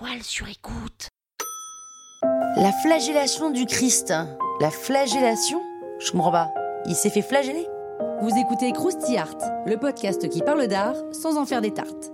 La toile sur écoute. La flagellation du Christ. La flagellation? Je comprends pas. Il s'est fait flageller? Vous écoutez Krusty Art, le podcast qui parle d'art sans en faire des tartes.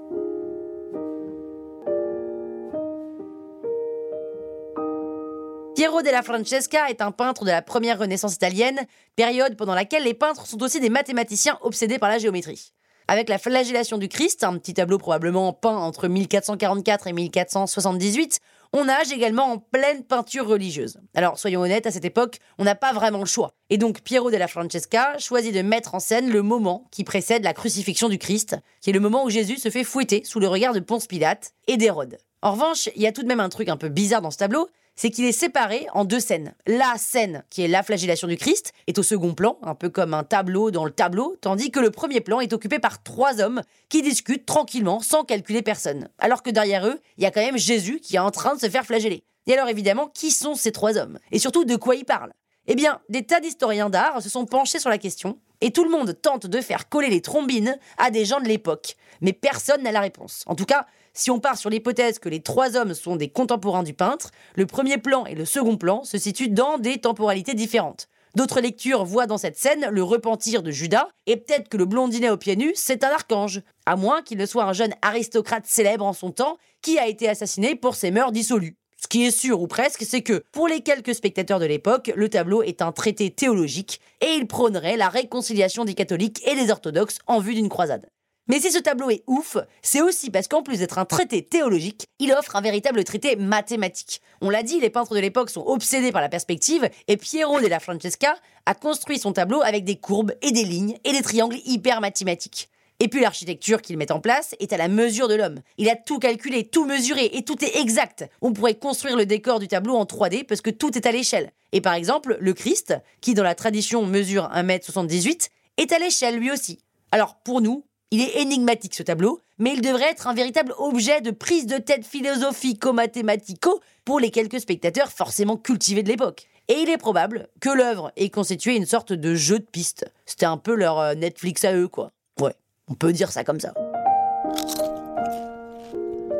Piero della Francesca est un peintre de la première Renaissance italienne, période pendant laquelle les peintres sont aussi des mathématiciens obsédés par la géométrie. Avec la flagellation du Christ, un petit tableau probablement peint entre 1444 et 1478, on nage également en pleine peinture religieuse. Alors soyons honnêtes, à cette époque, on n'a pas vraiment le choix. Et donc Piero della Francesca choisit de mettre en scène le moment qui précède la crucifixion du Christ, qui est le moment où Jésus se fait fouetter sous le regard de Ponce Pilate et d'Hérode. En revanche, il y a tout de même un truc un peu bizarre dans ce tableau, c'est qu'il est séparé en deux scènes. La scène, qui est la flagellation du Christ, est au second plan, un peu comme un tableau dans le tableau, tandis que le premier plan est occupé par trois hommes qui discutent tranquillement sans calculer personne. Alors que derrière eux, il y a quand même Jésus qui est en train de se faire flageller. Et alors évidemment, qui sont ces trois hommes? Et surtout, de quoi ils parlent? Eh bien, des tas d'historiens d'art se sont penchés sur la question, et tout le monde tente de faire coller les trombines à des gens de l'époque. Mais personne n'a la réponse. En tout cas, si on part sur l'hypothèse que les trois hommes sont des contemporains du peintre, le premier plan et le second plan se situent dans des temporalités différentes. D'autres lectures voient dans cette scène le repentir de Judas, et peut-être que le blondinet aux pieds nus, c'est un archange, à moins qu'il ne soit un jeune aristocrate célèbre en son temps qui a été assassiné pour ses mœurs dissolues. Ce qui est sûr ou presque, c'est que pour les quelques spectateurs de l'époque, le tableau est un traité théologique et il prônerait la réconciliation des catholiques et des orthodoxes en vue d'une croisade. Mais si ce tableau est ouf, c'est aussi parce qu'en plus d'être un traité théologique, il offre un véritable traité mathématique. On l'a dit, les peintres de l'époque sont obsédés par la perspective, et Piero della Francesca a construit son tableau avec des courbes et des lignes et des triangles hyper mathématiques. Et puis l'architecture qu'il met en place est à la mesure de l'homme. Il a tout calculé, tout mesuré, et tout est exact. On pourrait construire le décor du tableau en 3D parce que tout est à l'échelle. Et par exemple, le Christ, qui dans la tradition mesure 1m78, est à l'échelle lui aussi. Alors pour nous, il est énigmatique ce tableau, mais il devrait être un véritable objet de prise de tête philosophico-mathématico pour les quelques spectateurs forcément cultivés de l'époque. Et il est probable que l'œuvre ait constitué une sorte de jeu de piste. C'était un peu leur euh, Netflix à eux, quoi. Ouais, on peut dire ça comme ça.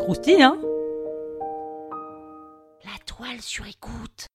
Croustille, hein? La toile sur écoute.